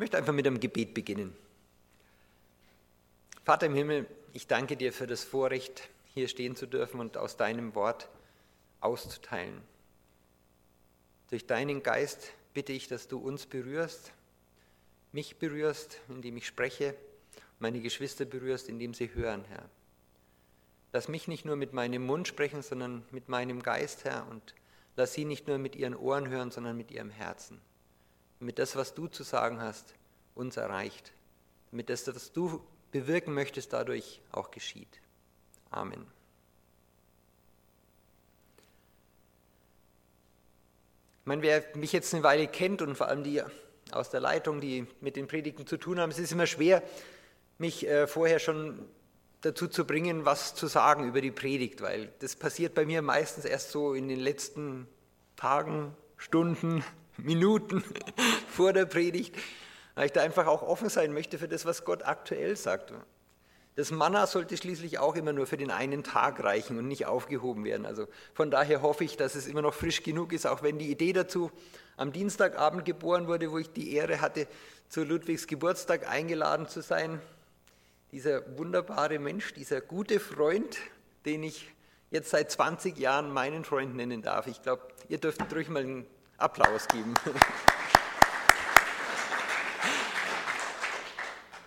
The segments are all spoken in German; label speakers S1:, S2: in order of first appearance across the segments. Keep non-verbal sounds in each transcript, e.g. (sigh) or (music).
S1: möchte einfach mit einem Gebet beginnen. Vater im Himmel, ich danke dir für das Vorrecht, hier stehen zu dürfen und aus deinem Wort auszuteilen. Durch deinen Geist bitte ich, dass du uns berührst, mich berührst, indem ich spreche, meine Geschwister berührst, indem sie hören, Herr. Lass mich nicht nur mit meinem Mund sprechen, sondern mit meinem Geist, Herr, und lass sie nicht nur mit ihren Ohren hören, sondern mit ihrem Herzen. Damit das, was du zu sagen hast, uns erreicht. Damit das, was du bewirken möchtest, dadurch auch geschieht. Amen. Ich meine, wer mich jetzt eine Weile kennt und vor allem die aus der Leitung, die mit den Predigten zu tun haben, es ist immer schwer, mich äh, vorher schon dazu zu bringen, was zu sagen über die Predigt, weil das passiert bei mir meistens erst so in den letzten Tagen, Stunden, Minuten (laughs) vor der Predigt, weil ich da einfach auch offen sein möchte für das, was Gott aktuell sagt. Das Manna sollte schließlich auch immer nur für den einen Tag reichen und nicht aufgehoben werden. Also von daher hoffe ich, dass es immer noch frisch genug ist, auch wenn die Idee dazu am Dienstagabend geboren wurde, wo ich die Ehre hatte, zu Ludwigs Geburtstag eingeladen zu sein. Dieser wunderbare Mensch, dieser gute Freund, den ich jetzt seit 20 Jahren meinen Freund nennen darf. Ich glaube, ihr dürft ruhig mal einen Applaus geben.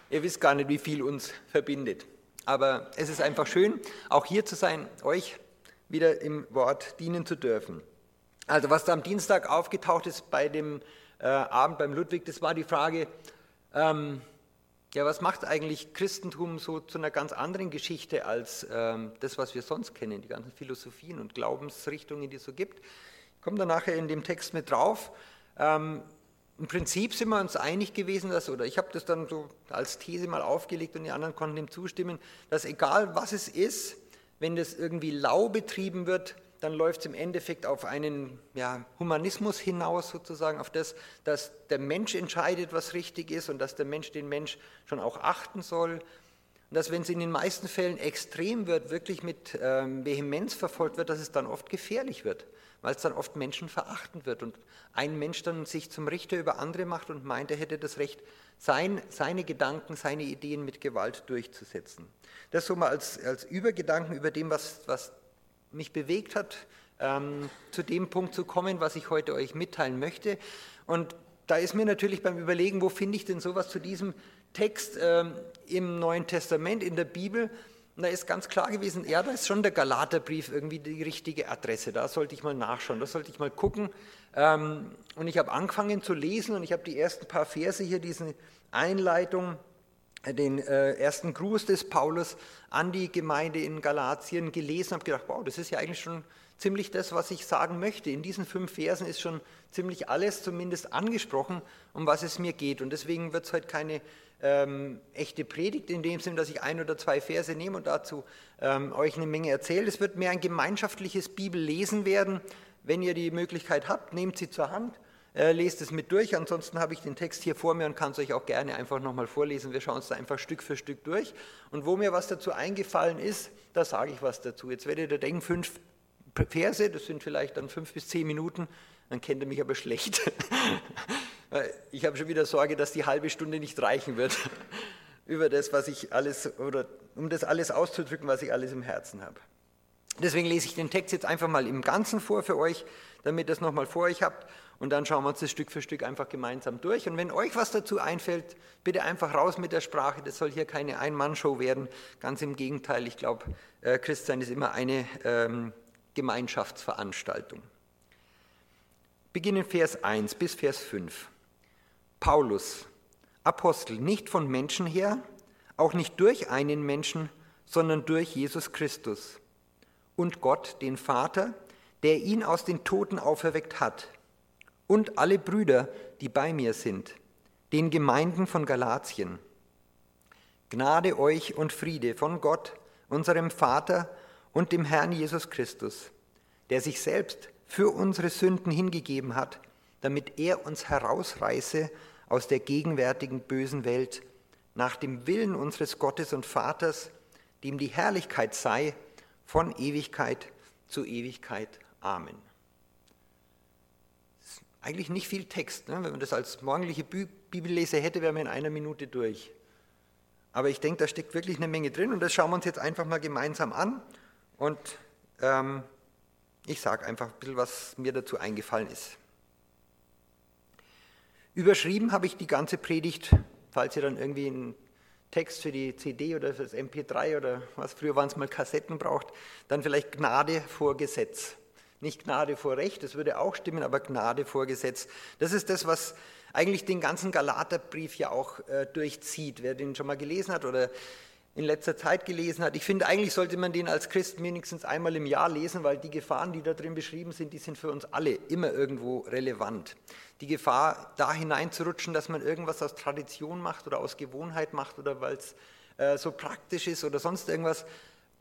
S1: Ihr wisst gar nicht, wie viel uns verbindet. Aber es ist einfach schön, auch hier zu sein, euch wieder im Wort dienen zu dürfen. Also was da am Dienstag aufgetaucht ist bei dem äh, Abend beim Ludwig, das war die Frage, ähm, ja, was macht eigentlich Christentum so zu einer ganz anderen Geschichte als ähm, das, was wir sonst kennen, die ganzen Philosophien und Glaubensrichtungen, die es so gibt. Ich komme da nachher in dem Text mit drauf. Ähm, im Prinzip sind wir uns einig gewesen, dass, oder ich habe das dann so als These mal aufgelegt und die anderen konnten dem zustimmen, dass egal was es ist, wenn das irgendwie lau betrieben wird, dann läuft es im Endeffekt auf einen ja, Humanismus hinaus, sozusagen, auf das, dass der Mensch entscheidet, was richtig ist und dass der Mensch den Mensch schon auch achten soll. Und dass, wenn es in den meisten Fällen extrem wird, wirklich mit ähm, Vehemenz verfolgt wird, dass es dann oft gefährlich wird weil es dann oft menschenverachtend wird und ein Mensch dann sich zum Richter über andere macht und meint, er hätte das Recht, sein, seine Gedanken, seine Ideen mit Gewalt durchzusetzen. Das so mal als, als Übergedanken über dem, was, was mich bewegt hat, ähm, zu dem Punkt zu kommen, was ich heute euch mitteilen möchte. Und da ist mir natürlich beim Überlegen, wo finde ich denn sowas zu diesem Text ähm, im Neuen Testament, in der Bibel, und da ist ganz klar gewesen, ja, da ist schon der Galaterbrief irgendwie die richtige Adresse. Da sollte ich mal nachschauen, da sollte ich mal gucken. Ähm, und ich habe angefangen zu lesen und ich habe die ersten paar Verse hier, diese Einleitung, den äh, ersten Gruß des Paulus an die Gemeinde in Galatien gelesen, habe gedacht, wow, das ist ja eigentlich schon ziemlich das, was ich sagen möchte. In diesen fünf Versen ist schon ziemlich alles zumindest angesprochen, um was es mir geht. Und deswegen wird es heute keine ähm, echte Predigt in dem Sinn, dass ich ein oder zwei Verse nehme und dazu ähm, euch eine Menge erzähle. Es wird mehr ein gemeinschaftliches Bibellesen werden. Wenn ihr die Möglichkeit habt, nehmt sie zur Hand, äh, lest es mit durch. Ansonsten habe ich den Text hier vor mir und kann es euch auch gerne einfach nochmal vorlesen. Wir schauen es da einfach Stück für Stück durch. Und wo mir was dazu eingefallen ist, da sage ich was dazu. Jetzt werdet ihr denken, fünf Verse, das sind vielleicht dann fünf bis zehn Minuten, dann kennt ihr mich aber schlecht. (laughs) Ich habe schon wieder Sorge, dass die halbe Stunde nicht reichen wird, (laughs) über das, was ich alles, oder um das alles auszudrücken, was ich alles im Herzen habe. Deswegen lese ich den Text jetzt einfach mal im Ganzen vor für euch, damit ihr es nochmal vor euch habt. Und dann schauen wir uns das Stück für Stück einfach gemeinsam durch. Und wenn euch was dazu einfällt, bitte einfach raus mit der Sprache. Das soll hier keine Ein-Mann-Show werden. Ganz im Gegenteil, ich glaube, äh, Christsein ist immer eine ähm, Gemeinschaftsveranstaltung. Beginnen Vers 1 bis Vers 5. Paulus, Apostel, nicht von Menschen her, auch nicht durch einen Menschen, sondern durch Jesus Christus und Gott, den Vater, der ihn aus den Toten auferweckt hat, und alle Brüder, die bei mir sind, den Gemeinden von Galatien. Gnade euch und Friede von Gott, unserem Vater und dem Herrn Jesus Christus, der sich selbst für unsere Sünden hingegeben hat, damit er uns herausreiße aus der gegenwärtigen bösen Welt nach dem Willen unseres Gottes und Vaters, dem die Herrlichkeit sei von Ewigkeit zu Ewigkeit. Amen. Eigentlich nicht viel Text. Ne? Wenn man das als morgendliche Bibellese hätte, wären wir in einer Minute durch. Aber ich denke, da steckt wirklich eine Menge drin und das schauen wir uns jetzt einfach mal gemeinsam an. Und ähm, ich sage einfach ein bisschen, was mir dazu eingefallen ist. Überschrieben habe ich die ganze Predigt, falls ihr dann irgendwie einen Text für die CD oder für das MP3 oder was früher waren es mal Kassetten braucht, dann vielleicht Gnade vor Gesetz. Nicht Gnade vor Recht, das würde auch stimmen, aber Gnade vor Gesetz. Das ist das, was eigentlich den ganzen Galaterbrief ja auch äh, durchzieht. Wer den schon mal gelesen hat oder in letzter Zeit gelesen hat. Ich finde, eigentlich sollte man den als Christ wenigstens einmal im Jahr lesen, weil die Gefahren, die da drin beschrieben sind, die sind für uns alle immer irgendwo relevant. Die Gefahr, da hineinzurutschen, dass man irgendwas aus Tradition macht oder aus Gewohnheit macht oder weil es äh, so praktisch ist oder sonst irgendwas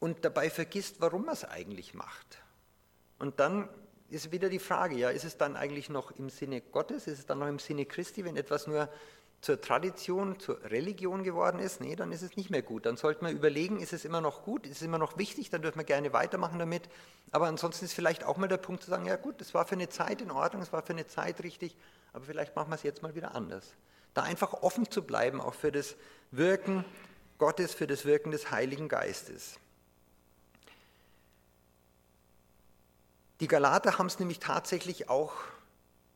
S1: und dabei vergisst, warum man es eigentlich macht. Und dann ist wieder die Frage, ja, ist es dann eigentlich noch im Sinne Gottes, ist es dann noch im Sinne Christi, wenn etwas nur zur Tradition, zur Religion geworden ist, nee, dann ist es nicht mehr gut. Dann sollte man überlegen, ist es immer noch gut, ist es immer noch wichtig, dann dürfen wir gerne weitermachen damit. Aber ansonsten ist vielleicht auch mal der Punkt zu sagen, ja gut, es war für eine Zeit in Ordnung, es war für eine Zeit richtig, aber vielleicht machen wir es jetzt mal wieder anders. Da einfach offen zu bleiben, auch für das Wirken Gottes, für das Wirken des Heiligen Geistes. Die Galater haben es nämlich tatsächlich auch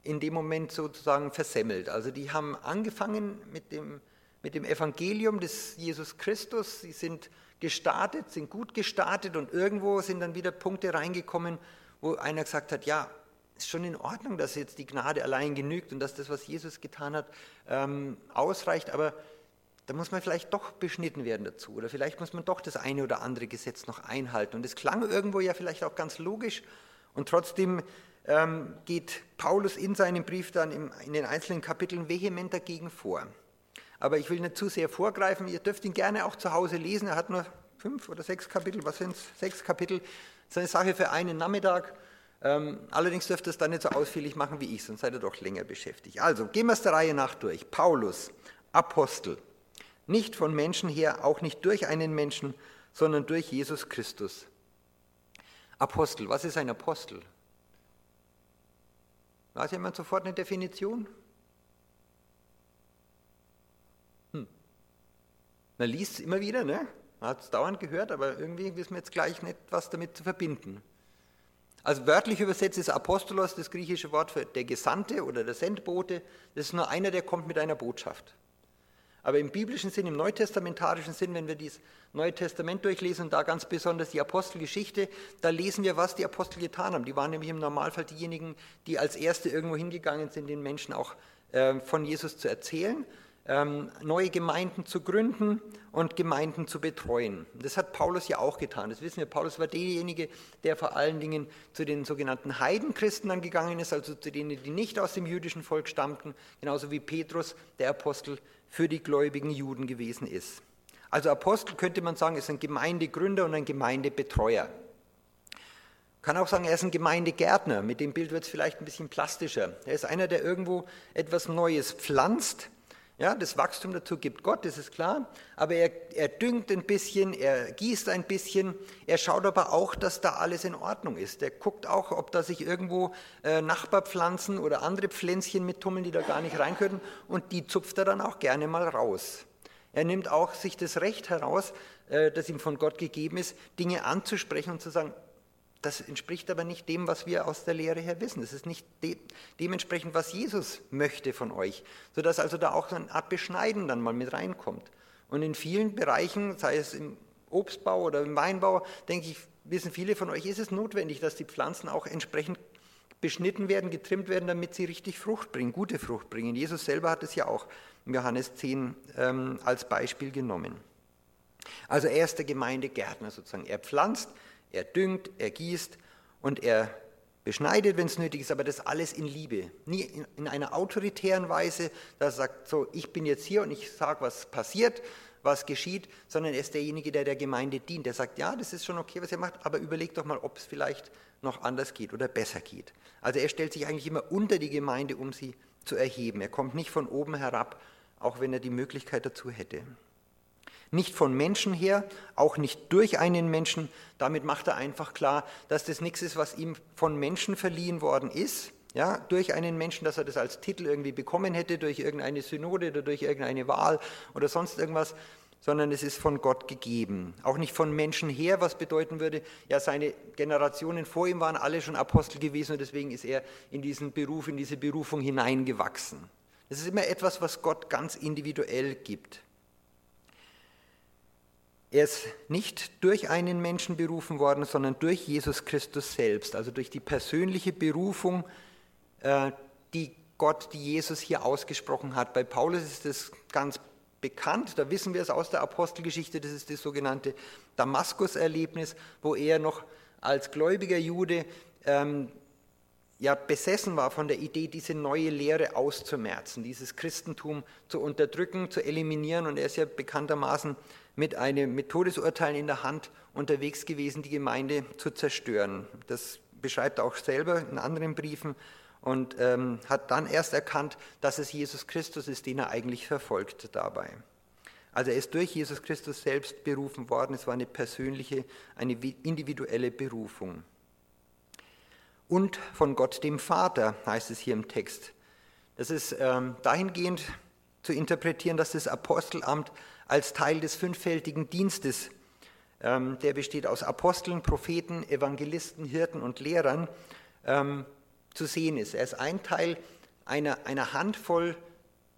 S1: in dem Moment sozusagen versemmelt. Also die haben angefangen mit dem, mit dem Evangelium des Jesus Christus, sie sind gestartet, sind gut gestartet und irgendwo sind dann wieder Punkte reingekommen, wo einer gesagt hat, ja, ist schon in Ordnung, dass jetzt die Gnade allein genügt und dass das, was Jesus getan hat, ähm, ausreicht, aber da muss man vielleicht doch beschnitten werden dazu oder vielleicht muss man doch das eine oder andere Gesetz noch einhalten. Und es klang irgendwo ja vielleicht auch ganz logisch und trotzdem ähm, geht Paulus in seinem Brief dann in den einzelnen Kapiteln vehement dagegen vor. Aber ich will nicht zu sehr vorgreifen, ihr dürft ihn gerne auch zu Hause lesen, er hat nur fünf oder sechs Kapitel, was sind es? Sechs Kapitel, das ist eine Sache für einen Nachmittag. Ähm, allerdings dürft ihr es dann nicht so ausführlich machen wie ich, sonst seid ihr doch länger beschäftigt. Also, gehen wir es der Reihe nach durch. Paulus, Apostel, nicht von Menschen her, auch nicht durch einen Menschen, sondern durch Jesus Christus. Apostel, was ist ein Apostel? Weiß jemand sofort eine Definition? Hm. Man liest es immer wieder, ne? Man hat es dauernd gehört, aber irgendwie wissen wir jetzt gleich nicht, was damit zu verbinden. Also wörtlich übersetzt ist Apostolos das griechische Wort für der Gesandte oder der Sendbote. Das ist nur einer, der kommt mit einer Botschaft. Aber im biblischen Sinn, im neutestamentarischen Sinn, wenn wir das Neue Testament durchlesen und da ganz besonders die Apostelgeschichte, da lesen wir, was die Apostel getan haben. Die waren nämlich im Normalfall diejenigen, die als Erste irgendwo hingegangen sind, den Menschen auch äh, von Jesus zu erzählen ähm, neue Gemeinden zu gründen und Gemeinden zu betreuen. Das hat Paulus ja auch getan. Das wissen wir. Paulus war derjenige, der vor allen Dingen zu den sogenannten Heidenchristen dann gegangen ist, also zu denen, die nicht aus dem jüdischen Volk stammten, genauso wie Petrus, der Apostel, für die gläubigen Juden gewesen ist. Also Apostel könnte man sagen, ist ein Gemeindegründer und ein Gemeindebetreuer. Kann auch sagen, er ist ein Gemeindegärtner. Mit dem Bild wird es vielleicht ein bisschen plastischer. Er ist einer, der irgendwo etwas Neues pflanzt ja, das Wachstum dazu gibt Gott, das ist klar, aber er, er düngt ein bisschen, er gießt ein bisschen, er schaut aber auch, dass da alles in Ordnung ist. Er guckt auch, ob da sich irgendwo äh, Nachbarpflanzen oder andere Pflänzchen mittummeln, die da gar nicht rein können und die zupft er dann auch gerne mal raus. Er nimmt auch sich das Recht heraus, äh, das ihm von Gott gegeben ist, Dinge anzusprechen und zu sagen, das entspricht aber nicht dem, was wir aus der Lehre her wissen. Es ist nicht de dementsprechend, was Jesus möchte von euch, sodass also da auch so eine Art Beschneiden dann mal mit reinkommt. Und in vielen Bereichen, sei es im Obstbau oder im Weinbau, denke ich, wissen viele von euch, ist es notwendig, dass die Pflanzen auch entsprechend beschnitten werden, getrimmt werden, damit sie richtig Frucht bringen, gute Frucht bringen. Jesus selber hat es ja auch in Johannes 10 ähm, als Beispiel genommen. Also er ist der Gemeindegärtner sozusagen. Er pflanzt, er düngt, er gießt und er beschneidet, wenn es nötig ist, aber das alles in Liebe. Nie in, in einer autoritären Weise, dass er sagt, so, ich bin jetzt hier und ich sage, was passiert, was geschieht, sondern er ist derjenige, der der Gemeinde dient. Der sagt, ja, das ist schon okay, was ihr macht, aber überlegt doch mal, ob es vielleicht noch anders geht oder besser geht. Also er stellt sich eigentlich immer unter die Gemeinde, um sie zu erheben. Er kommt nicht von oben herab, auch wenn er die Möglichkeit dazu hätte. Nicht von Menschen her, auch nicht durch einen Menschen. Damit macht er einfach klar, dass das nichts ist, was ihm von Menschen verliehen worden ist, ja, durch einen Menschen, dass er das als Titel irgendwie bekommen hätte, durch irgendeine Synode oder durch irgendeine Wahl oder sonst irgendwas, sondern es ist von Gott gegeben. Auch nicht von Menschen her, was bedeuten würde, ja, seine Generationen vor ihm waren alle schon Apostel gewesen und deswegen ist er in diesen Beruf, in diese Berufung hineingewachsen. Das ist immer etwas, was Gott ganz individuell gibt. Er ist nicht durch einen Menschen berufen worden, sondern durch Jesus Christus selbst, also durch die persönliche Berufung, äh, die Gott, die Jesus hier ausgesprochen hat. Bei Paulus ist das ganz bekannt, da wissen wir es aus der Apostelgeschichte, das ist das sogenannte Damaskus-Erlebnis, wo er noch als gläubiger Jude ähm, ja besessen war von der Idee, diese neue Lehre auszumerzen, dieses Christentum zu unterdrücken, zu eliminieren. Und er ist ja bekanntermaßen mit einem mit Todesurteilen in der Hand unterwegs gewesen, die Gemeinde zu zerstören. Das beschreibt er auch selber in anderen Briefen und ähm, hat dann erst erkannt, dass es Jesus Christus ist, den er eigentlich verfolgt dabei. Also er ist durch Jesus Christus selbst berufen worden. Es war eine persönliche, eine individuelle Berufung und von Gott dem Vater, heißt es hier im Text. Das ist ähm, dahingehend zu interpretieren, dass das Apostelamt als Teil des fünffältigen Dienstes, ähm, der besteht aus Aposteln, Propheten, Evangelisten, Hirten und Lehrern, ähm, zu sehen ist. Er ist ein Teil einer, einer Handvoll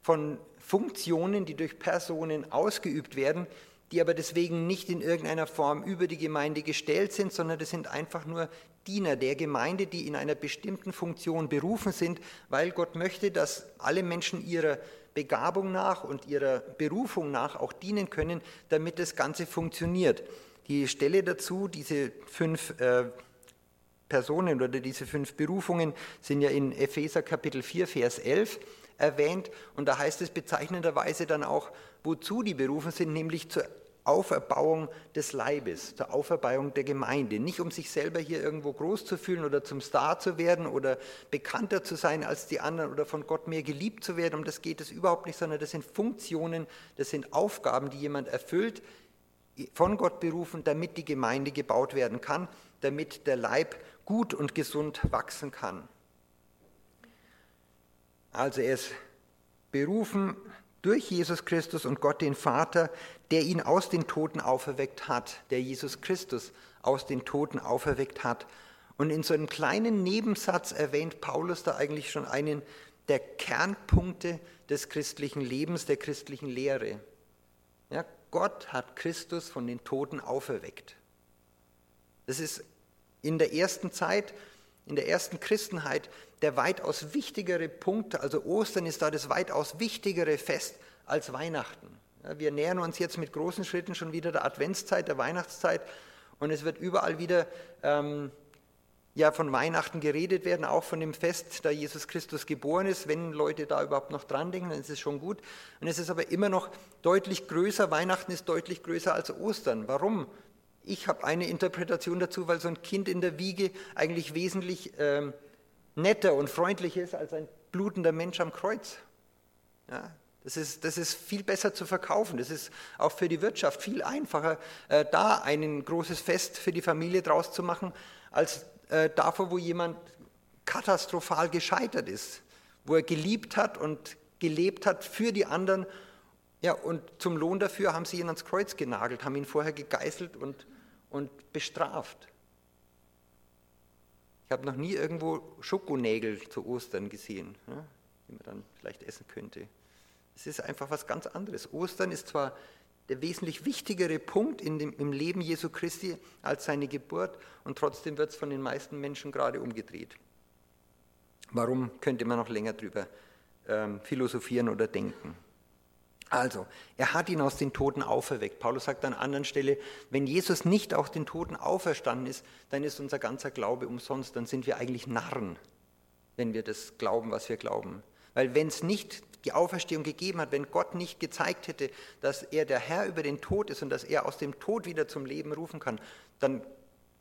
S1: von Funktionen, die durch Personen ausgeübt werden, die aber deswegen nicht in irgendeiner Form über die Gemeinde gestellt sind, sondern das sind einfach nur Diener der Gemeinde, die in einer bestimmten Funktion berufen sind, weil Gott möchte, dass alle Menschen ihrer Begabung nach und ihrer Berufung nach auch dienen können, damit das Ganze funktioniert. Die Stelle dazu, diese fünf äh, Personen oder diese fünf Berufungen sind ja in Epheser Kapitel 4, Vers 11 erwähnt. Und da heißt es bezeichnenderweise dann auch, wozu die berufen sind, nämlich zur Auferbauung des Leibes, zur Auferbauung der Gemeinde. Nicht um sich selber hier irgendwo groß zu fühlen oder zum Star zu werden oder bekannter zu sein als die anderen oder von Gott mehr geliebt zu werden. Um das geht es überhaupt nicht, sondern das sind Funktionen, das sind Aufgaben, die jemand erfüllt, von Gott berufen, damit die Gemeinde gebaut werden kann, damit der Leib gut und gesund wachsen kann. Also er ist berufen durch Jesus Christus und Gott den Vater, der ihn aus den Toten auferweckt hat, der Jesus Christus aus den Toten auferweckt hat. Und in so einem kleinen Nebensatz erwähnt Paulus da eigentlich schon einen der Kernpunkte des christlichen Lebens, der christlichen Lehre. Ja, Gott hat Christus von den Toten auferweckt. Das ist in der ersten Zeit, in der ersten Christenheit der weitaus wichtigere Punkt. Also Ostern ist da das weitaus wichtigere Fest als Weihnachten. Wir nähern uns jetzt mit großen Schritten schon wieder der Adventszeit, der Weihnachtszeit und es wird überall wieder ähm, ja, von Weihnachten geredet werden, auch von dem Fest, da Jesus Christus geboren ist. Wenn Leute da überhaupt noch dran denken, dann ist es schon gut. Und es ist aber immer noch deutlich größer. Weihnachten ist deutlich größer als Ostern. Warum? Ich habe eine Interpretation dazu, weil so ein Kind in der Wiege eigentlich wesentlich ähm, netter und freundlicher ist als ein blutender Mensch am Kreuz. Ja, das ist, das ist viel besser zu verkaufen. Das ist auch für die Wirtschaft viel einfacher, äh, da ein großes Fest für die Familie draus zu machen, als äh, davor, wo jemand katastrophal gescheitert ist, wo er geliebt hat und gelebt hat für die anderen. Ja, und zum Lohn dafür haben sie ihn ans Kreuz genagelt, haben ihn vorher gegeißelt und, und bestraft. Ich habe noch nie irgendwo Schokonägel zu Ostern gesehen, ja, die man dann vielleicht essen könnte. Es ist einfach was ganz anderes. Ostern ist zwar der wesentlich wichtigere Punkt dem, im Leben Jesu Christi als seine Geburt und trotzdem wird es von den meisten Menschen gerade umgedreht. Warum könnte man noch länger drüber ähm, philosophieren oder denken? Also, er hat ihn aus den Toten auferweckt. Paulus sagt an anderen Stelle, wenn Jesus nicht aus den Toten auferstanden ist, dann ist unser ganzer Glaube umsonst, dann sind wir eigentlich Narren, wenn wir das glauben, was wir glauben. Weil wenn es nicht die Auferstehung gegeben hat, wenn Gott nicht gezeigt hätte, dass er der Herr über den Tod ist und dass er aus dem Tod wieder zum Leben rufen kann, dann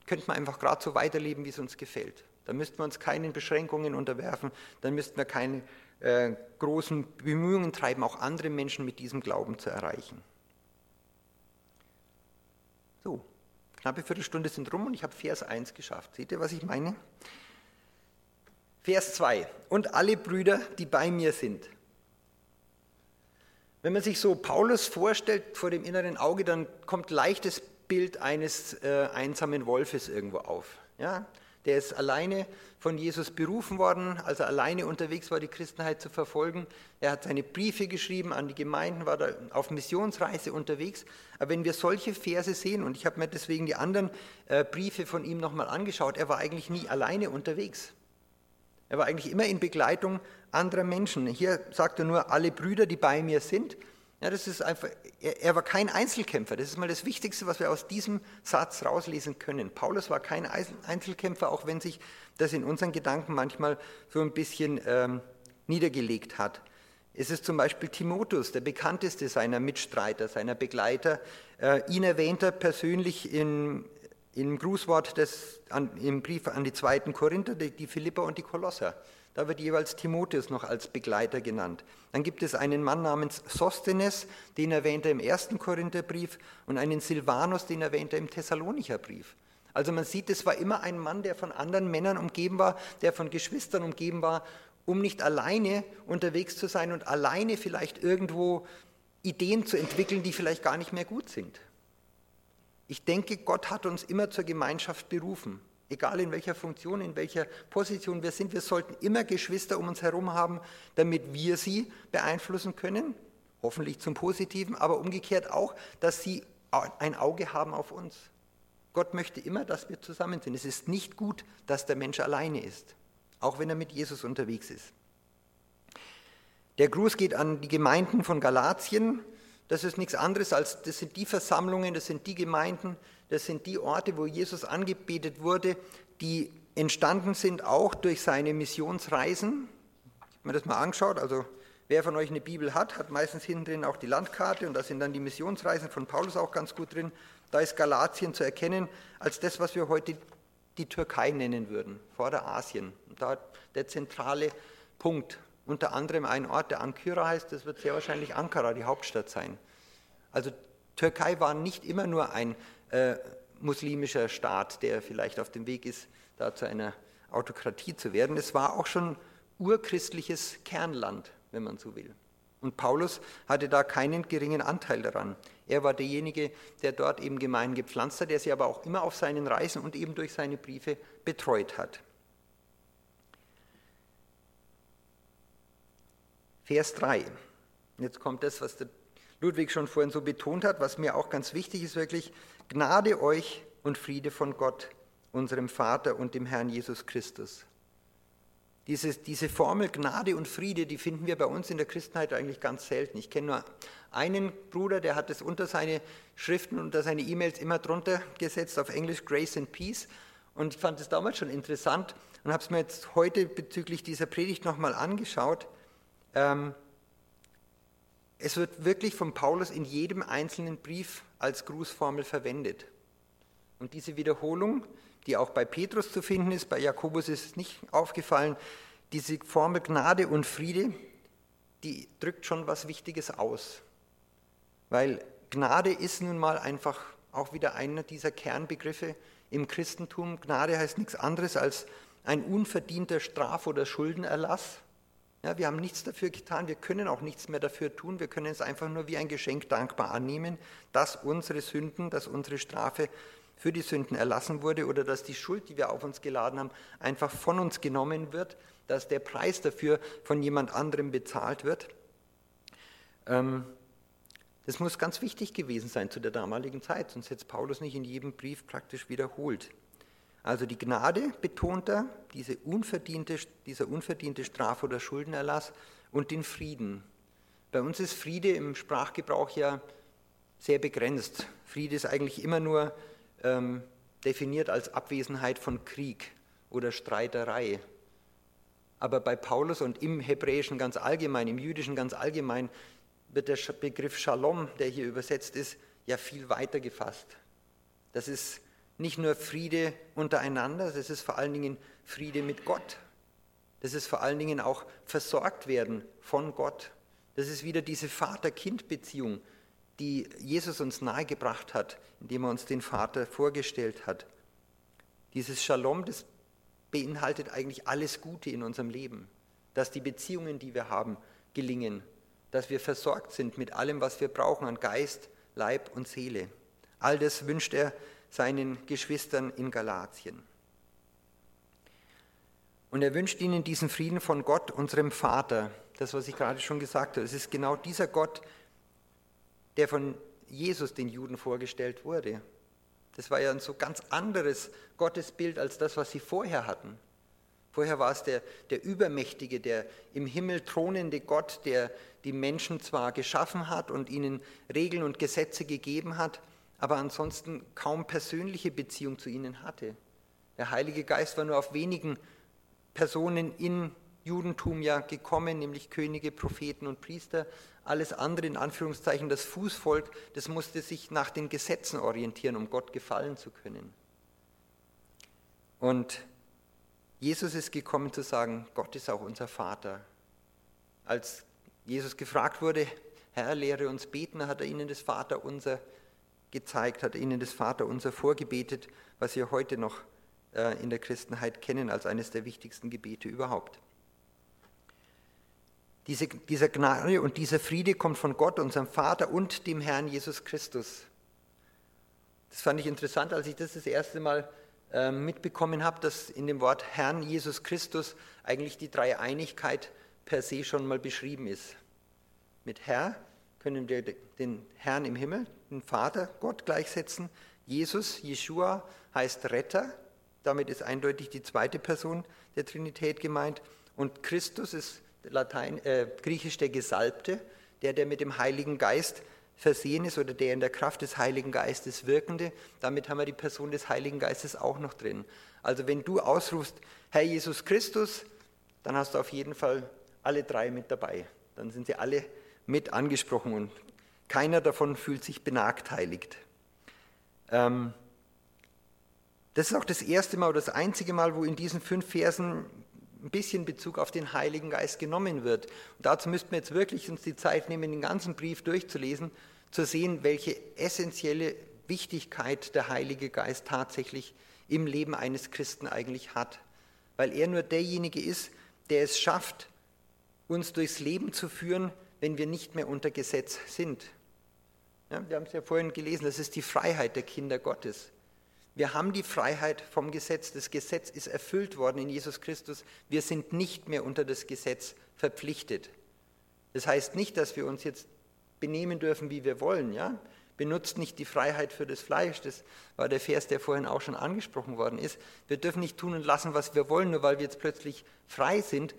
S1: könnte man einfach gerade so weiterleben, wie es uns gefällt. Dann müssten wir uns keinen Beschränkungen unterwerfen, dann müssten wir keine äh, großen Bemühungen treiben, auch andere Menschen mit diesem Glauben zu erreichen. So, knappe Viertelstunde sind rum und ich habe Vers 1 geschafft. Seht ihr, was ich meine? Vers 2. Und alle Brüder, die bei mir sind. Wenn man sich so Paulus vorstellt vor dem inneren Auge, dann kommt leicht das Bild eines äh, einsamen Wolfes irgendwo auf. Ja? Der ist alleine von Jesus berufen worden, als er alleine unterwegs war, die Christenheit zu verfolgen. Er hat seine Briefe geschrieben an die Gemeinden, war da auf Missionsreise unterwegs. Aber wenn wir solche Verse sehen, und ich habe mir deswegen die anderen äh, Briefe von ihm nochmal angeschaut, er war eigentlich nie alleine unterwegs. Er war eigentlich immer in Begleitung anderer Menschen. Hier sagt er nur, alle Brüder, die bei mir sind. Ja, das ist einfach, er, er, war kein Einzelkämpfer. Das ist mal das Wichtigste, was wir aus diesem Satz rauslesen können. Paulus war kein Einzelkämpfer, auch wenn sich das in unseren Gedanken manchmal so ein bisschen ähm, niedergelegt hat. Es ist zum Beispiel Timotheus, der bekannteste seiner Mitstreiter, seiner Begleiter. Äh, ihn erwähnt er persönlich in, im Grußwort des, an, im Brief an die zweiten Korinther, die, die Philipper und die Kolosser. Da wird jeweils Timotheus noch als Begleiter genannt. Dann gibt es einen Mann namens Sosthenes, den erwähnt er im ersten Korintherbrief, und einen Silvanus, den erwähnt er im Thessalonicher Brief. Also man sieht, es war immer ein Mann, der von anderen Männern umgeben war, der von Geschwistern umgeben war, um nicht alleine unterwegs zu sein und alleine vielleicht irgendwo Ideen zu entwickeln, die vielleicht gar nicht mehr gut sind. Ich denke, Gott hat uns immer zur Gemeinschaft berufen. Egal in welcher Funktion, in welcher Position wir sind, wir sollten immer Geschwister um uns herum haben, damit wir sie beeinflussen können, hoffentlich zum Positiven, aber umgekehrt auch, dass sie ein Auge haben auf uns. Gott möchte immer, dass wir zusammen sind. Es ist nicht gut, dass der Mensch alleine ist, auch wenn er mit Jesus unterwegs ist. Der Gruß geht an die Gemeinden von Galatien. Das ist nichts anderes als, das sind die Versammlungen, das sind die Gemeinden, das sind die Orte, wo Jesus angebetet wurde, die entstanden sind auch durch seine Missionsreisen. Habe mir das mal angeschaut. Also wer von euch eine Bibel hat, hat meistens hinten drin auch die Landkarte und da sind dann die Missionsreisen von Paulus auch ganz gut drin. Da ist Galatien zu erkennen als das, was wir heute die Türkei nennen würden, Vorderasien. Da der zentrale Punkt. Unter anderem ein Ort, der Ankyra heißt, das wird sehr wahrscheinlich Ankara, die Hauptstadt sein. Also Türkei war nicht immer nur ein äh, muslimischer Staat, der vielleicht auf dem Weg ist, da zu einer Autokratie zu werden. Es war auch schon urchristliches Kernland, wenn man so will. Und Paulus hatte da keinen geringen Anteil daran. Er war derjenige, der dort eben Gemeinden gepflanzt hat, der sie aber auch immer auf seinen Reisen und eben durch seine Briefe betreut hat. Vers 3. Jetzt kommt das, was der Ludwig schon vorhin so betont hat, was mir auch ganz wichtig ist, wirklich Gnade euch und Friede von Gott, unserem Vater und dem Herrn Jesus Christus. Diese, diese Formel Gnade und Friede, die finden wir bei uns in der Christenheit eigentlich ganz selten. Ich kenne nur einen Bruder, der hat es unter seine Schriften, unter seine E-Mails immer drunter gesetzt, auf Englisch Grace and Peace. Und ich fand es damals schon interessant und habe es mir jetzt heute bezüglich dieser Predigt nochmal angeschaut. Ähm, es wird wirklich von Paulus in jedem einzelnen Brief als Grußformel verwendet. Und diese Wiederholung, die auch bei Petrus zu finden ist, bei Jakobus ist es nicht aufgefallen, diese Formel Gnade und Friede, die drückt schon was Wichtiges aus. Weil Gnade ist nun mal einfach auch wieder einer dieser Kernbegriffe im Christentum. Gnade heißt nichts anderes als ein unverdienter Straf- oder Schuldenerlass ja, wir haben nichts dafür getan, wir können auch nichts mehr dafür tun, wir können es einfach nur wie ein Geschenk dankbar annehmen, dass unsere Sünden, dass unsere Strafe für die Sünden erlassen wurde oder dass die Schuld, die wir auf uns geladen haben, einfach von uns genommen wird, dass der Preis dafür von jemand anderem bezahlt wird. Ähm, das muss ganz wichtig gewesen sein zu der damaligen Zeit, sonst hätte Paulus nicht in jedem Brief praktisch wiederholt. Also die Gnade betont er, diese unverdiente, dieser unverdiente Straf- oder Schuldenerlass und den Frieden. Bei uns ist Friede im Sprachgebrauch ja sehr begrenzt. Friede ist eigentlich immer nur ähm, definiert als Abwesenheit von Krieg oder Streiterei. Aber bei Paulus und im Hebräischen ganz allgemein, im Jüdischen ganz allgemein, wird der Begriff Shalom, der hier übersetzt ist, ja viel weiter gefasst. Das ist nicht nur Friede untereinander, das ist vor allen Dingen Friede mit Gott. Das ist vor allen Dingen auch versorgt werden von Gott. Das ist wieder diese Vater-Kind-Beziehung, die Jesus uns nahegebracht hat, indem er uns den Vater vorgestellt hat. Dieses Shalom, das beinhaltet eigentlich alles Gute in unserem Leben. Dass die Beziehungen, die wir haben, gelingen. Dass wir versorgt sind mit allem, was wir brauchen an Geist, Leib und Seele. All das wünscht er seinen Geschwistern in Galatien. Und er wünscht ihnen diesen Frieden von Gott, unserem Vater. Das, was ich gerade schon gesagt habe. Es ist genau dieser Gott, der von Jesus den Juden vorgestellt wurde. Das war ja ein so ganz anderes Gottesbild als das, was sie vorher hatten. Vorher war es der, der Übermächtige, der im Himmel thronende Gott, der die Menschen zwar geschaffen hat und ihnen Regeln und Gesetze gegeben hat, aber ansonsten kaum persönliche Beziehung zu ihnen hatte. Der Heilige Geist war nur auf wenigen Personen im Judentum ja gekommen, nämlich Könige, Propheten und Priester. Alles andere, in Anführungszeichen, das Fußvolk, das musste sich nach den Gesetzen orientieren, um Gott gefallen zu können. Und Jesus ist gekommen zu sagen, Gott ist auch unser Vater. Als Jesus gefragt wurde, Herr, lehre uns beten, hat er ihnen das Vaterunser gezeigt, hat ihnen das Vaterunser vorgebetet, was wir heute noch äh, in der Christenheit kennen als eines der wichtigsten Gebete überhaupt. Diese, dieser Gnade und dieser Friede kommt von Gott, unserem Vater und dem Herrn Jesus Christus. Das fand ich interessant, als ich das das erste Mal äh, mitbekommen habe, dass in dem Wort Herrn Jesus Christus eigentlich die Dreieinigkeit per se schon mal beschrieben ist. Mit Herr können wir den Herrn im Himmel, den Vater, Gott gleichsetzen. Jesus, Jeshua heißt Retter, damit ist eindeutig die zweite Person der Trinität gemeint. Und Christus ist Latein, äh, griechisch der Gesalbte, der, der mit dem Heiligen Geist versehen ist oder der in der Kraft des Heiligen Geistes wirkende. Damit haben wir die Person des Heiligen Geistes auch noch drin. Also wenn du ausrufst, Herr Jesus Christus, dann hast du auf jeden Fall alle drei mit dabei. Dann sind sie alle mit angesprochen und keiner davon fühlt sich benachteiligt. Ähm, das ist auch das erste Mal oder das einzige Mal, wo in diesen fünf Versen ein bisschen Bezug auf den Heiligen Geist genommen wird. Und dazu müssten wir jetzt wirklich uns die Zeit nehmen, den ganzen Brief durchzulesen, zu sehen, welche essentielle Wichtigkeit der Heilige Geist tatsächlich im Leben eines Christen eigentlich hat. Weil er nur derjenige ist, der es schafft, uns durchs Leben zu führen, wenn wir nicht mehr unter Gesetz sind. Ja, wir haben es ja vorhin gelesen, das ist die Freiheit der Kinder Gottes. Wir haben die Freiheit vom Gesetz. Das Gesetz ist erfüllt worden in Jesus Christus. Wir sind nicht mehr unter das Gesetz verpflichtet. Das heißt nicht, dass wir uns jetzt benehmen dürfen, wie wir wollen. Ja? Benutzt nicht die Freiheit für das Fleisch. Das war der Vers, der vorhin auch schon angesprochen worden ist. Wir dürfen nicht tun und lassen, was wir wollen, nur weil wir jetzt plötzlich frei sind.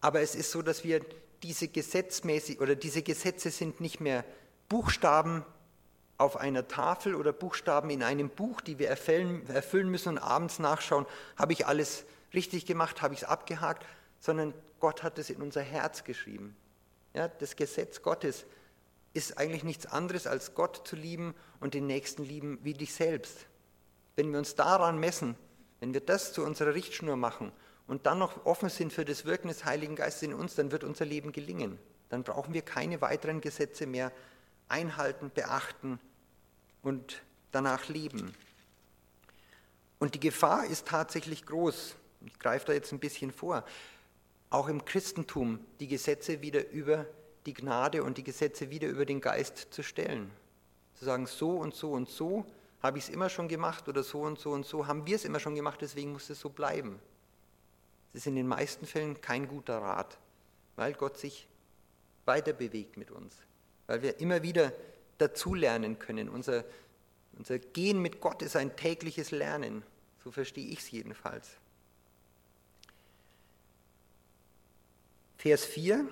S1: Aber es ist so, dass wir diese gesetzmäßig oder diese Gesetze sind nicht mehr Buchstaben auf einer Tafel oder Buchstaben in einem Buch, die wir erfüllen, müssen und abends nachschauen, habe ich alles richtig gemacht, habe ich es abgehakt, sondern Gott hat es in unser Herz geschrieben. Ja, das Gesetz Gottes ist eigentlich nichts anderes, als Gott zu lieben und den Nächsten lieben wie dich selbst. Wenn wir uns daran messen, wenn wir das zu unserer Richtschnur machen und dann noch offen sind für das Wirken des Heiligen Geistes in uns, dann wird unser Leben gelingen. Dann brauchen wir keine weiteren Gesetze mehr einhalten, beachten und danach leben. Und die Gefahr ist tatsächlich groß. Ich greife da jetzt ein bisschen vor. Auch im Christentum die Gesetze wieder über die Gnade und die Gesetze wieder über den Geist zu stellen. Zu sagen, so und so und so habe ich es immer schon gemacht oder so und so und so haben wir es immer schon gemacht, deswegen muss es so bleiben. Das ist in den meisten Fällen kein guter Rat, weil Gott sich weiter bewegt mit uns, weil wir immer wieder dazulernen können. Unser, unser Gehen mit Gott ist ein tägliches Lernen. So verstehe ich es jedenfalls. Vers 4,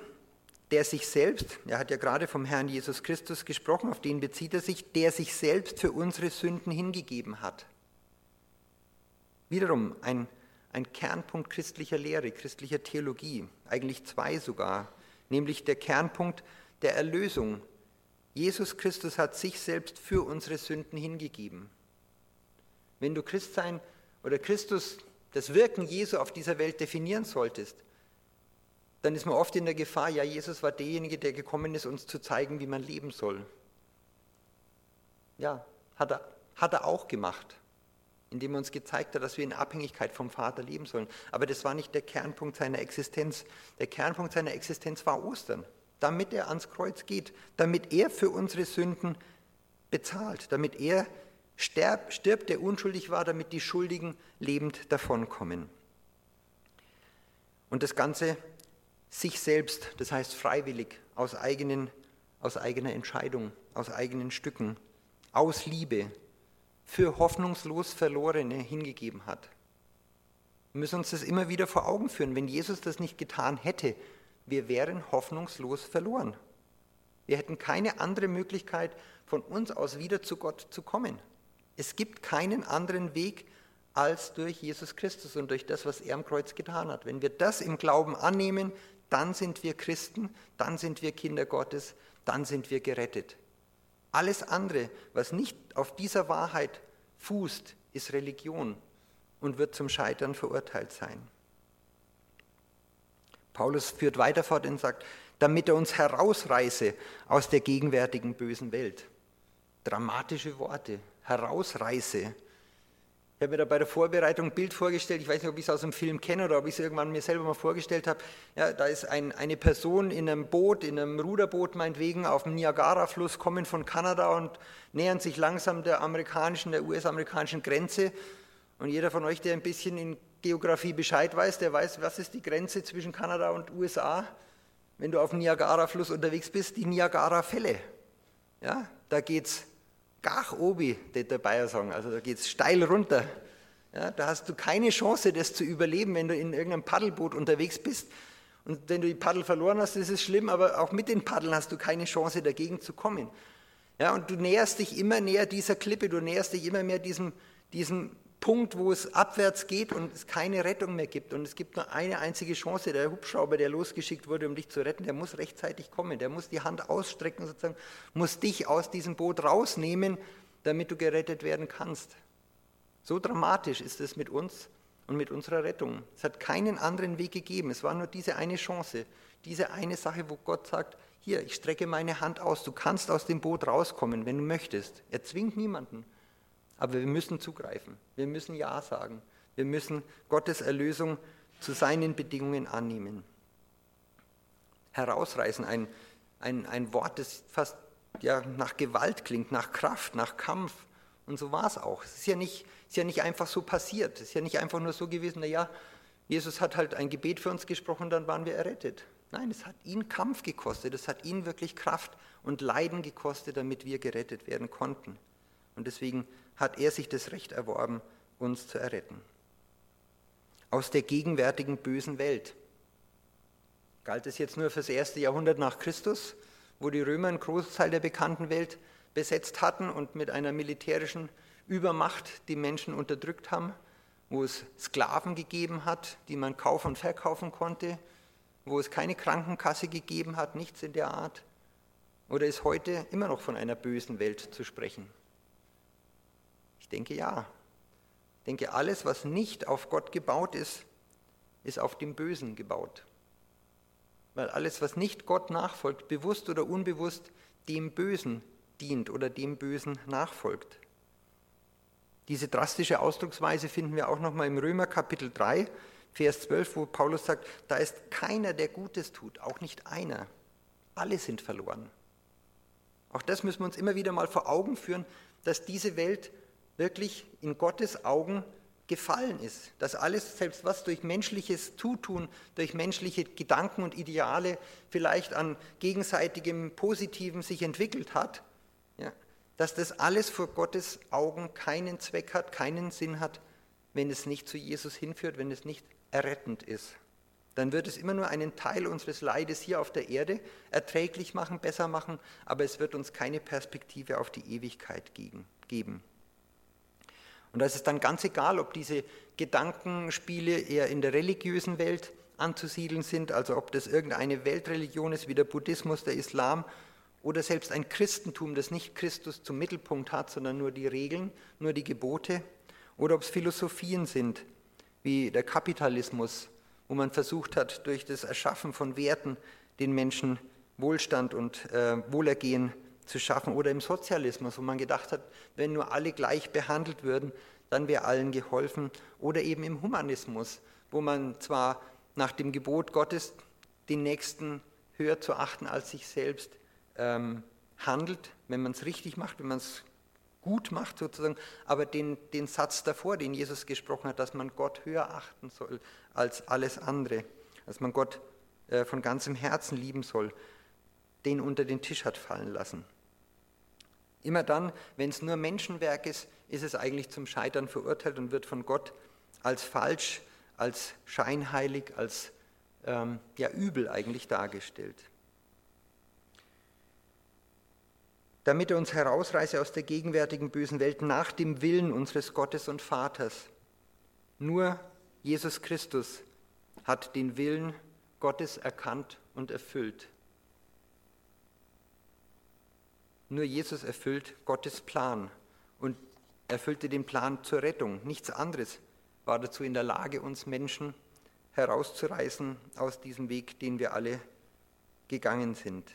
S1: der sich selbst, er hat ja gerade vom Herrn Jesus Christus gesprochen, auf den bezieht er sich, der sich selbst für unsere Sünden hingegeben hat. Wiederum ein, ein Kernpunkt christlicher Lehre, christlicher Theologie, eigentlich zwei sogar, nämlich der Kernpunkt der Erlösung, Jesus Christus hat sich selbst für unsere Sünden hingegeben. Wenn du Christsein oder Christus, das Wirken Jesu auf dieser Welt definieren solltest, dann ist man oft in der Gefahr, ja, Jesus war derjenige, der gekommen ist, uns zu zeigen, wie man leben soll. Ja, hat er, hat er auch gemacht. Indem er uns gezeigt hat, dass wir in Abhängigkeit vom Vater leben sollen. Aber das war nicht der Kernpunkt seiner Existenz. Der Kernpunkt seiner Existenz war Ostern, damit er ans Kreuz geht, damit er für unsere Sünden bezahlt, damit er stirbt, stirbt der unschuldig war, damit die Schuldigen lebend davonkommen. Und das Ganze sich selbst, das heißt freiwillig, aus, eigenen, aus eigener Entscheidung, aus eigenen Stücken, aus Liebe, für hoffnungslos Verlorene hingegeben hat. Wir müssen uns das immer wieder vor Augen führen. Wenn Jesus das nicht getan hätte, wir wären hoffnungslos verloren. Wir hätten keine andere Möglichkeit, von uns aus wieder zu Gott zu kommen. Es gibt keinen anderen Weg als durch Jesus Christus und durch das, was er am Kreuz getan hat. Wenn wir das im Glauben annehmen, dann sind wir Christen, dann sind wir Kinder Gottes, dann sind wir gerettet. Alles andere, was nicht auf dieser Wahrheit fußt, ist Religion und wird zum Scheitern verurteilt sein. Paulus führt weiter fort und sagt, damit er uns herausreiße aus der gegenwärtigen bösen Welt. Dramatische Worte, herausreiße. Ich habe mir da bei der Vorbereitung ein Bild vorgestellt, ich weiß nicht, ob ich es aus dem Film kenne oder ob ich es irgendwann mir selber mal vorgestellt habe. Ja, da ist ein, eine Person in einem Boot, in einem Ruderboot meinetwegen, auf dem Niagara-Fluss, kommen von Kanada und nähern sich langsam der amerikanischen, der US-amerikanischen Grenze. Und jeder von euch, der ein bisschen in Geografie Bescheid weiß, der weiß, was ist die Grenze zwischen Kanada und USA, wenn du auf dem Niagara-Fluss unterwegs bist, die Niagara-Fälle. Ja, da geht es Gach obi, der Bayer sagen. Also da geht es steil runter. Ja, da hast du keine Chance, das zu überleben, wenn du in irgendeinem Paddelboot unterwegs bist. Und wenn du die Paddel verloren hast, ist es schlimm, aber auch mit den Paddeln hast du keine Chance, dagegen zu kommen. Ja, und du näherst dich immer näher dieser Klippe, du näherst dich immer mehr diesem, diesem Punkt, wo es abwärts geht und es keine Rettung mehr gibt. Und es gibt nur eine einzige Chance. Der Hubschrauber, der losgeschickt wurde, um dich zu retten, der muss rechtzeitig kommen. Der muss die Hand ausstrecken, sozusagen, muss dich aus diesem Boot rausnehmen, damit du gerettet werden kannst. So dramatisch ist es mit uns und mit unserer Rettung. Es hat keinen anderen Weg gegeben. Es war nur diese eine Chance, diese eine Sache, wo Gott sagt, hier, ich strecke meine Hand aus, du kannst aus dem Boot rauskommen, wenn du möchtest. Er zwingt niemanden. Aber wir müssen zugreifen. Wir müssen Ja sagen. Wir müssen Gottes Erlösung zu seinen Bedingungen annehmen. Herausreißen, ein, ein, ein Wort, das fast ja, nach Gewalt klingt, nach Kraft, nach Kampf. Und so war es auch. Es ist ja, nicht, ist ja nicht einfach so passiert. Es ist ja nicht einfach nur so gewesen, naja, Jesus hat halt ein Gebet für uns gesprochen, dann waren wir errettet. Nein, es hat ihn Kampf gekostet, es hat ihn wirklich Kraft und Leiden gekostet, damit wir gerettet werden konnten. Und deswegen hat er sich das Recht erworben, uns zu erretten. Aus der gegenwärtigen bösen Welt. Galt es jetzt nur fürs erste Jahrhundert nach Christus, wo die Römer einen Großteil der bekannten Welt besetzt hatten und mit einer militärischen Übermacht die Menschen unterdrückt haben, wo es Sklaven gegeben hat, die man kaufen und verkaufen konnte, wo es keine Krankenkasse gegeben hat, nichts in der Art? Oder ist heute immer noch von einer bösen Welt zu sprechen? Denke ja. Ich denke, alles, was nicht auf Gott gebaut ist, ist auf dem Bösen gebaut. Weil alles, was nicht Gott nachfolgt, bewusst oder unbewusst, dem Bösen dient oder dem Bösen nachfolgt. Diese drastische Ausdrucksweise finden wir auch nochmal im Römer Kapitel 3, Vers 12, wo Paulus sagt, da ist keiner, der Gutes tut, auch nicht einer. Alle sind verloren. Auch das müssen wir uns immer wieder mal vor Augen führen, dass diese Welt wirklich in Gottes Augen gefallen ist. Dass alles, selbst was durch menschliches Zutun, durch menschliche Gedanken und Ideale vielleicht an gegenseitigem Positiven sich entwickelt hat, ja, dass das alles vor Gottes Augen keinen Zweck hat, keinen Sinn hat, wenn es nicht zu Jesus hinführt, wenn es nicht errettend ist. Dann wird es immer nur einen Teil unseres Leides hier auf der Erde erträglich machen, besser machen, aber es wird uns keine Perspektive auf die Ewigkeit geben. Und da ist es dann ganz egal, ob diese Gedankenspiele eher in der religiösen Welt anzusiedeln sind, also ob das irgendeine Weltreligion ist wie der Buddhismus, der Islam oder selbst ein Christentum, das nicht Christus zum Mittelpunkt hat, sondern nur die Regeln, nur die Gebote, oder ob es Philosophien sind wie der Kapitalismus, wo man versucht hat, durch das Erschaffen von Werten den Menschen Wohlstand und äh, Wohlergehen zu schaffen oder im Sozialismus, wo man gedacht hat, wenn nur alle gleich behandelt würden, dann wäre allen geholfen. Oder eben im Humanismus, wo man zwar nach dem Gebot Gottes den Nächsten höher zu achten als sich selbst ähm, handelt, wenn man es richtig macht, wenn man es gut macht sozusagen, aber den, den Satz davor, den Jesus gesprochen hat, dass man Gott höher achten soll als alles andere, dass man Gott äh, von ganzem Herzen lieben soll, den unter den Tisch hat fallen lassen. Immer dann, wenn es nur Menschenwerk ist, ist es eigentlich zum Scheitern verurteilt und wird von Gott als falsch, als scheinheilig, als ähm, ja, übel eigentlich dargestellt. damit er uns herausreiße aus der gegenwärtigen bösen Welt nach dem Willen unseres Gottes und Vaters. Nur Jesus Christus hat den Willen Gottes erkannt und erfüllt. Nur Jesus erfüllt Gottes Plan und erfüllte den Plan zur Rettung. Nichts anderes war dazu in der Lage, uns Menschen herauszureißen aus diesem Weg, den wir alle gegangen sind.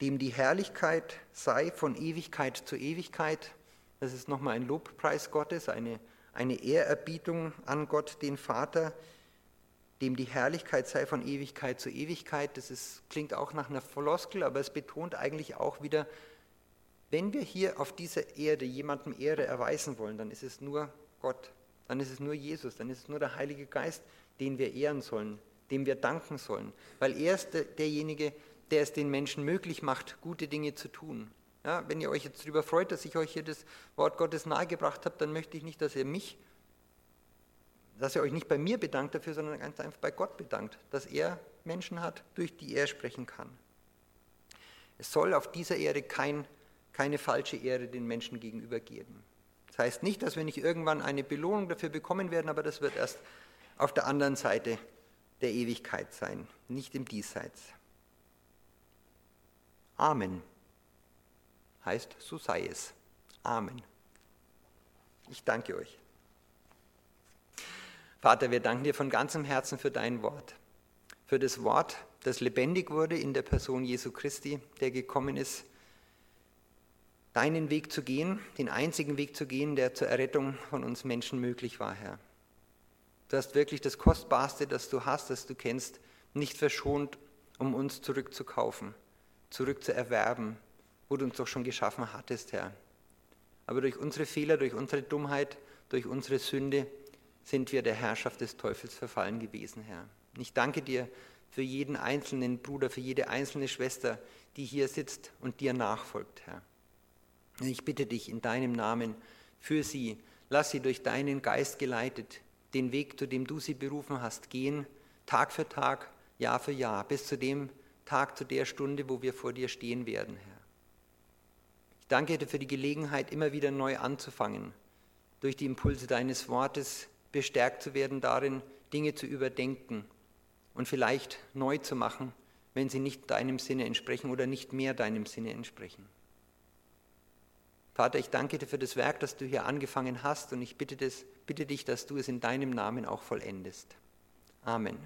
S1: Dem die Herrlichkeit sei von Ewigkeit zu Ewigkeit. Das ist nochmal ein Lobpreis Gottes, eine, eine Ehrerbietung an Gott, den Vater, dem die Herrlichkeit sei von Ewigkeit zu Ewigkeit. Das ist, klingt auch nach einer Floskel, aber es betont eigentlich auch wieder, wenn wir hier auf dieser Erde jemandem Ehre erweisen wollen, dann ist es nur Gott, dann ist es nur Jesus, dann ist es nur der Heilige Geist, den wir ehren sollen, dem wir danken sollen, weil er ist derjenige, der es den Menschen möglich macht, gute Dinge zu tun. Ja, wenn ihr euch jetzt darüber freut, dass ich euch hier das Wort Gottes nahegebracht habe, dann möchte ich nicht, dass ihr mich dass ihr euch nicht bei mir bedankt dafür, sondern ganz einfach bei Gott bedankt, dass er Menschen hat, durch die er sprechen kann. Es soll auf dieser Erde kein, keine falsche Ehre den Menschen gegenüber geben. Das heißt nicht, dass wir nicht irgendwann eine Belohnung dafür bekommen werden, aber das wird erst auf der anderen Seite der Ewigkeit sein, nicht im Diesseits. Amen. Heißt, so sei es. Amen. Ich danke euch. Vater, wir danken dir von ganzem Herzen für dein Wort, für das Wort, das lebendig wurde in der Person Jesu Christi, der gekommen ist, deinen Weg zu gehen, den einzigen Weg zu gehen, der zur Errettung von uns Menschen möglich war, Herr. Du hast wirklich das Kostbarste, das du hast, das du kennst, nicht verschont, um uns zurückzukaufen, zurückzuerwerben, wo du uns doch schon geschaffen hattest, Herr. Aber durch unsere Fehler, durch unsere Dummheit, durch unsere Sünde sind wir der Herrschaft des Teufels verfallen gewesen, Herr. Ich danke dir für jeden einzelnen Bruder, für jede einzelne Schwester, die hier sitzt und dir nachfolgt, Herr. Ich bitte dich in deinem Namen für sie, lass sie durch deinen Geist geleitet, den Weg, zu dem du sie berufen hast, gehen, Tag für Tag, Jahr für Jahr, bis zu dem Tag, zu der Stunde, wo wir vor dir stehen werden, Herr. Ich danke dir für die Gelegenheit, immer wieder neu anzufangen, durch die Impulse deines Wortes, bestärkt zu werden darin, Dinge zu überdenken und vielleicht neu zu machen, wenn sie nicht deinem Sinne entsprechen oder nicht mehr deinem Sinne entsprechen. Vater, ich danke dir für das Werk, das du hier angefangen hast und ich bitte, das, bitte dich, dass du es in deinem Namen auch vollendest. Amen.